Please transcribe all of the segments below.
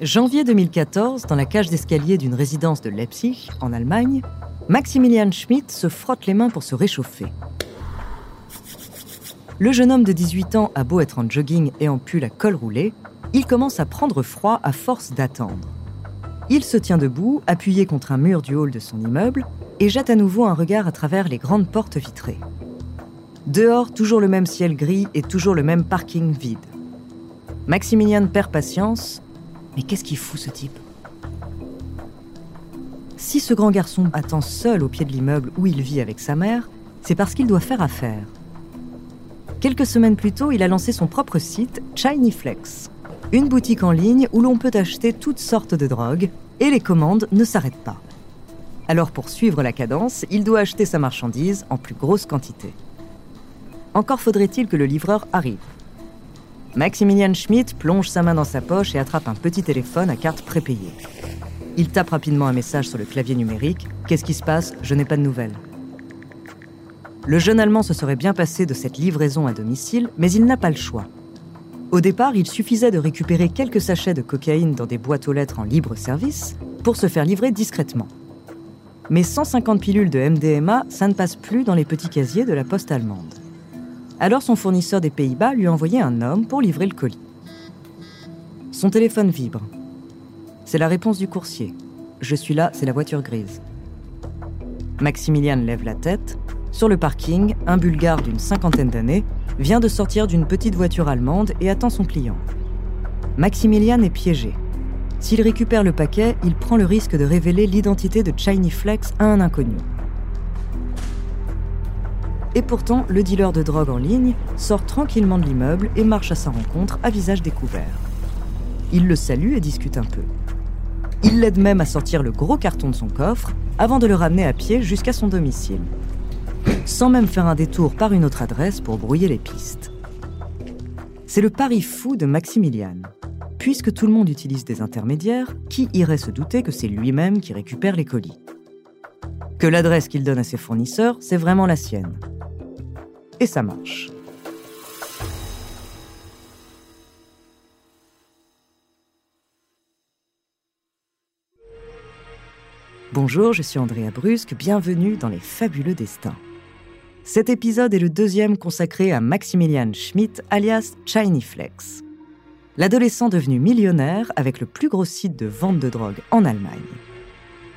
Janvier 2014, dans la cage d'escalier d'une résidence de Leipzig, en Allemagne, Maximilian Schmidt se frotte les mains pour se réchauffer. Le jeune homme de 18 ans a beau être en jogging et en pull à col roulé, il commence à prendre froid à force d'attendre. Il se tient debout, appuyé contre un mur du hall de son immeuble, et jette à nouveau un regard à travers les grandes portes vitrées. Dehors, toujours le même ciel gris et toujours le même parking vide. Maximilian perd patience mais qu'est-ce qu'il fout ce type? Si ce grand garçon attend seul au pied de l'immeuble où il vit avec sa mère, c'est parce qu'il doit faire affaire. Quelques semaines plus tôt, il a lancé son propre site, Flex, une boutique en ligne où l'on peut acheter toutes sortes de drogues et les commandes ne s'arrêtent pas. Alors pour suivre la cadence, il doit acheter sa marchandise en plus grosse quantité. Encore faudrait-il que le livreur arrive. Maximilian Schmidt plonge sa main dans sa poche et attrape un petit téléphone à carte prépayée. Il tape rapidement un message sur le clavier numérique. Qu'est-ce qui se passe? Je n'ai pas de nouvelles. Le jeune Allemand se serait bien passé de cette livraison à domicile, mais il n'a pas le choix. Au départ, il suffisait de récupérer quelques sachets de cocaïne dans des boîtes aux lettres en libre service pour se faire livrer discrètement. Mais 150 pilules de MDMA, ça ne passe plus dans les petits casiers de la poste allemande. Alors son fournisseur des Pays-Bas lui a envoyé un homme pour livrer le colis. Son téléphone vibre. C'est la réponse du coursier. Je suis là, c'est la voiture grise. Maximilian lève la tête. Sur le parking, un Bulgare d'une cinquantaine d'années vient de sortir d'une petite voiture allemande et attend son client. Maximilian est piégé. S'il récupère le paquet, il prend le risque de révéler l'identité de Shiny Flex à un inconnu. Et pourtant, le dealer de drogue en ligne sort tranquillement de l'immeuble et marche à sa rencontre à visage découvert. Il le salue et discute un peu. Il l'aide même à sortir le gros carton de son coffre avant de le ramener à pied jusqu'à son domicile, sans même faire un détour par une autre adresse pour brouiller les pistes. C'est le pari fou de Maximilian. Puisque tout le monde utilise des intermédiaires, qui irait se douter que c'est lui-même qui récupère les colis? Que l'adresse qu'il donne à ses fournisseurs, c'est vraiment la sienne et ça marche. Bonjour, je suis Andrea Brusque, bienvenue dans Les Fabuleux Destins. Cet épisode est le deuxième consacré à Maximilian Schmidt, alias Shiny Flex. L'adolescent devenu millionnaire avec le plus gros site de vente de drogue en Allemagne.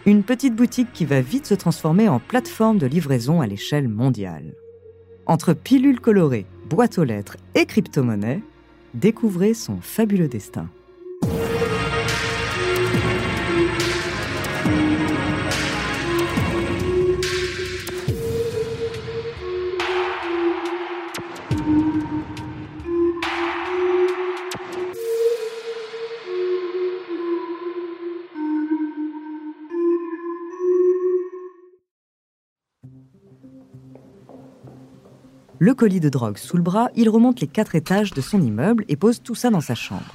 Une petite boutique qui va vite se transformer en plateforme de livraison à l'échelle mondiale. Entre pilules colorées, boîtes aux lettres et crypto-monnaies, découvrez son fabuleux destin. Le colis de drogue sous le bras, il remonte les quatre étages de son immeuble et pose tout ça dans sa chambre.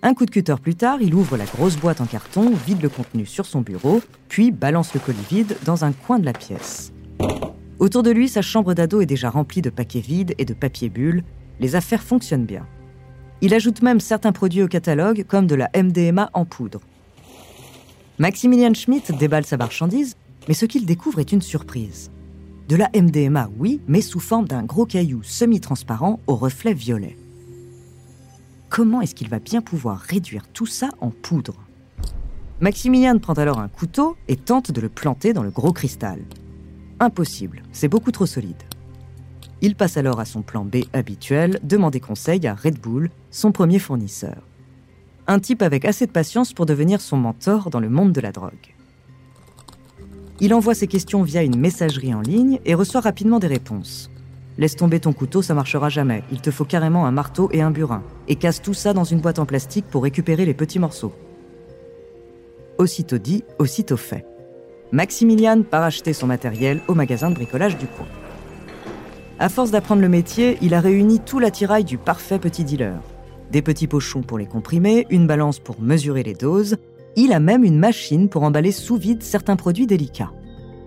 Un coup de cutter plus tard, il ouvre la grosse boîte en carton, vide le contenu sur son bureau, puis balance le colis vide dans un coin de la pièce. Autour de lui, sa chambre d'ado est déjà remplie de paquets vides et de papier bulles. Les affaires fonctionnent bien. Il ajoute même certains produits au catalogue, comme de la MDMA en poudre. Maximilian Schmidt déballe sa marchandise, mais ce qu'il découvre est une surprise. De la MDMA, oui, mais sous forme d'un gros caillou semi-transparent au reflet violet. Comment est-ce qu'il va bien pouvoir réduire tout ça en poudre? Maximilian prend alors un couteau et tente de le planter dans le gros cristal. Impossible, c'est beaucoup trop solide. Il passe alors à son plan B habituel, demander conseil à Red Bull, son premier fournisseur. Un type avec assez de patience pour devenir son mentor dans le monde de la drogue. Il envoie ses questions via une messagerie en ligne et reçoit rapidement des réponses. Laisse tomber ton couteau, ça marchera jamais. Il te faut carrément un marteau et un burin. Et casse tout ça dans une boîte en plastique pour récupérer les petits morceaux. Aussitôt dit, aussitôt fait. Maximilian part acheter son matériel au magasin de bricolage du coin. À force d'apprendre le métier, il a réuni tout l'attirail du parfait petit dealer. Des petits pochons pour les comprimer, une balance pour mesurer les doses, il a même une machine pour emballer sous vide certains produits délicats.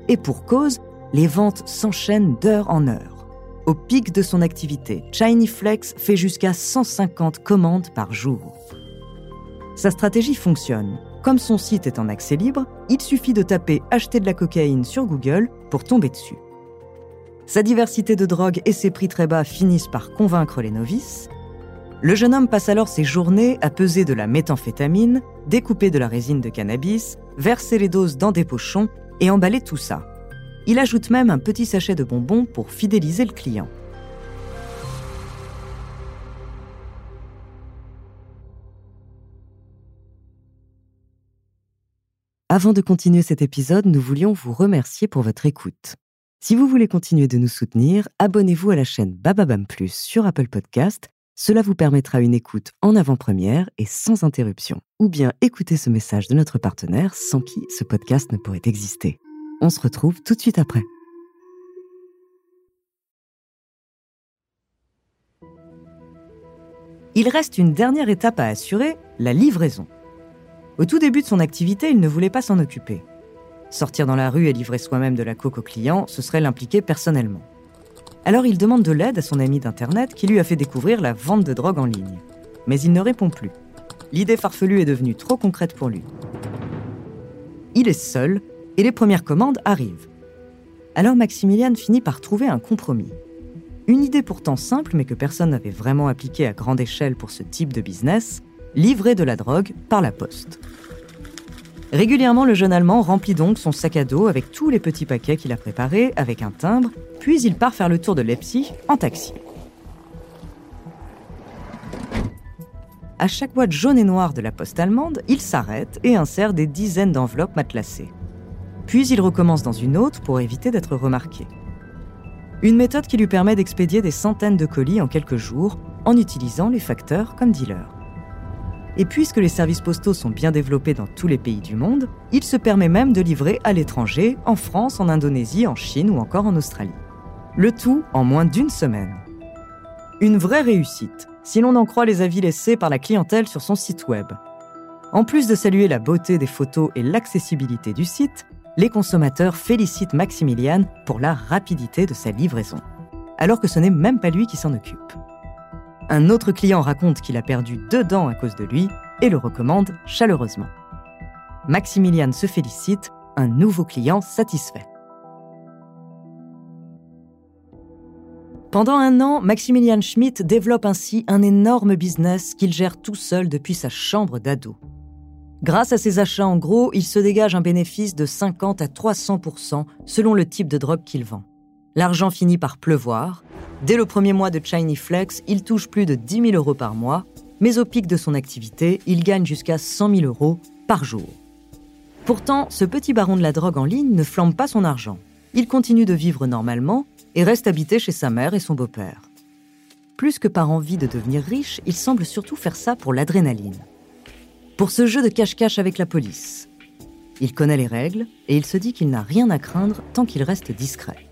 Et pour cause, les ventes s'enchaînent d'heure en heure. Au pic de son activité, Shiny Flex fait jusqu'à 150 commandes par jour. Sa stratégie fonctionne. Comme son site est en accès libre, il suffit de taper acheter de la cocaïne sur Google pour tomber dessus. Sa diversité de drogues et ses prix très bas finissent par convaincre les novices. Le jeune homme passe alors ses journées à peser de la méthamphétamine, découper de la résine de cannabis, verser les doses dans des pochons et emballer tout ça. Il ajoute même un petit sachet de bonbons pour fidéliser le client. Avant de continuer cet épisode, nous voulions vous remercier pour votre écoute. Si vous voulez continuer de nous soutenir, abonnez-vous à la chaîne Bababam Plus sur Apple Podcast. Cela vous permettra une écoute en avant-première et sans interruption. Ou bien écouter ce message de notre partenaire sans qui ce podcast ne pourrait exister. On se retrouve tout de suite après. Il reste une dernière étape à assurer, la livraison. Au tout début de son activité, il ne voulait pas s'en occuper. Sortir dans la rue et livrer soi-même de la coke aux clients, ce serait l'impliquer personnellement. Alors il demande de l'aide à son ami d'Internet qui lui a fait découvrir la vente de drogue en ligne. Mais il ne répond plus. L'idée farfelue est devenue trop concrète pour lui. Il est seul et les premières commandes arrivent. Alors Maximilian finit par trouver un compromis. Une idée pourtant simple mais que personne n'avait vraiment appliquée à grande échelle pour ce type de business, livrer de la drogue par la poste. Régulièrement, le jeune Allemand remplit donc son sac à dos avec tous les petits paquets qu'il a préparés avec un timbre, puis il part faire le tour de Leipzig en taxi. À chaque boîte jaune et noire de la poste allemande, il s'arrête et insère des dizaines d'enveloppes matelassées. Puis il recommence dans une autre pour éviter d'être remarqué. Une méthode qui lui permet d'expédier des centaines de colis en quelques jours en utilisant les facteurs comme dealers. Et puisque les services postaux sont bien développés dans tous les pays du monde, il se permet même de livrer à l'étranger, en France, en Indonésie, en Chine ou encore en Australie. Le tout en moins d'une semaine. Une vraie réussite, si l'on en croit les avis laissés par la clientèle sur son site web. En plus de saluer la beauté des photos et l'accessibilité du site, les consommateurs félicitent Maximilian pour la rapidité de sa livraison, alors que ce n'est même pas lui qui s'en occupe. Un autre client raconte qu'il a perdu deux dents à cause de lui et le recommande chaleureusement. Maximilian se félicite, un nouveau client satisfait. Pendant un an, Maximilian Schmidt développe ainsi un énorme business qu'il gère tout seul depuis sa chambre d'ado. Grâce à ses achats en gros, il se dégage un bénéfice de 50 à 300% selon le type de drogue qu'il vend. L'argent finit par pleuvoir Dès le premier mois de Shiny Flex, il touche plus de 10 000 euros par mois, mais au pic de son activité, il gagne jusqu'à 100 000 euros par jour. Pourtant, ce petit baron de la drogue en ligne ne flambe pas son argent. Il continue de vivre normalement et reste habité chez sa mère et son beau-père. Plus que par envie de devenir riche, il semble surtout faire ça pour l'adrénaline. Pour ce jeu de cache-cache avec la police. Il connaît les règles et il se dit qu'il n'a rien à craindre tant qu'il reste discret.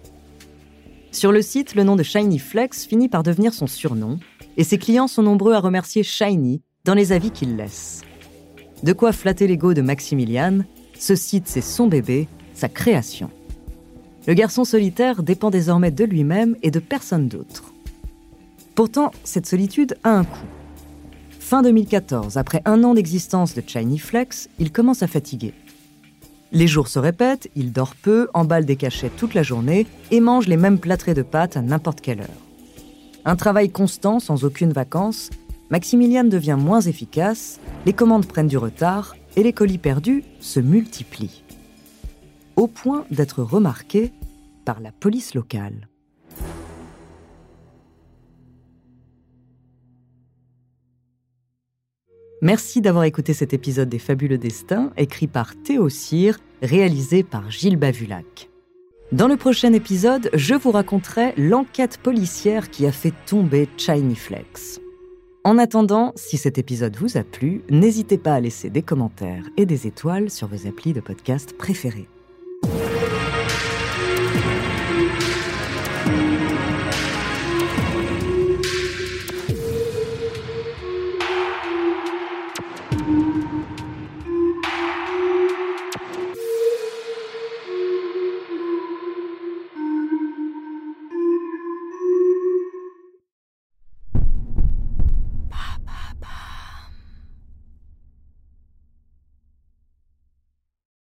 Sur le site, le nom de Shiny Flex finit par devenir son surnom, et ses clients sont nombreux à remercier Shiny dans les avis qu'il laisse. De quoi flatter l'ego de Maximilian, ce site c'est son bébé, sa création. Le garçon solitaire dépend désormais de lui-même et de personne d'autre. Pourtant, cette solitude a un coût. Fin 2014, après un an d'existence de Shiny Flex, il commence à fatiguer. Les jours se répètent, il dort peu, emballe des cachets toute la journée et mange les mêmes plâtrés de pâtes à n'importe quelle heure. Un travail constant sans aucune vacance, Maximilian devient moins efficace, les commandes prennent du retard et les colis perdus se multiplient. Au point d'être remarqué par la police locale. Merci d'avoir écouté cet épisode des Fabuleux Destins, écrit par Théo Cyr, réalisé par Gilles Bavulac. Dans le prochain épisode, je vous raconterai l'enquête policière qui a fait tomber Shiny Flex. En attendant, si cet épisode vous a plu, n'hésitez pas à laisser des commentaires et des étoiles sur vos applis de podcast préférés.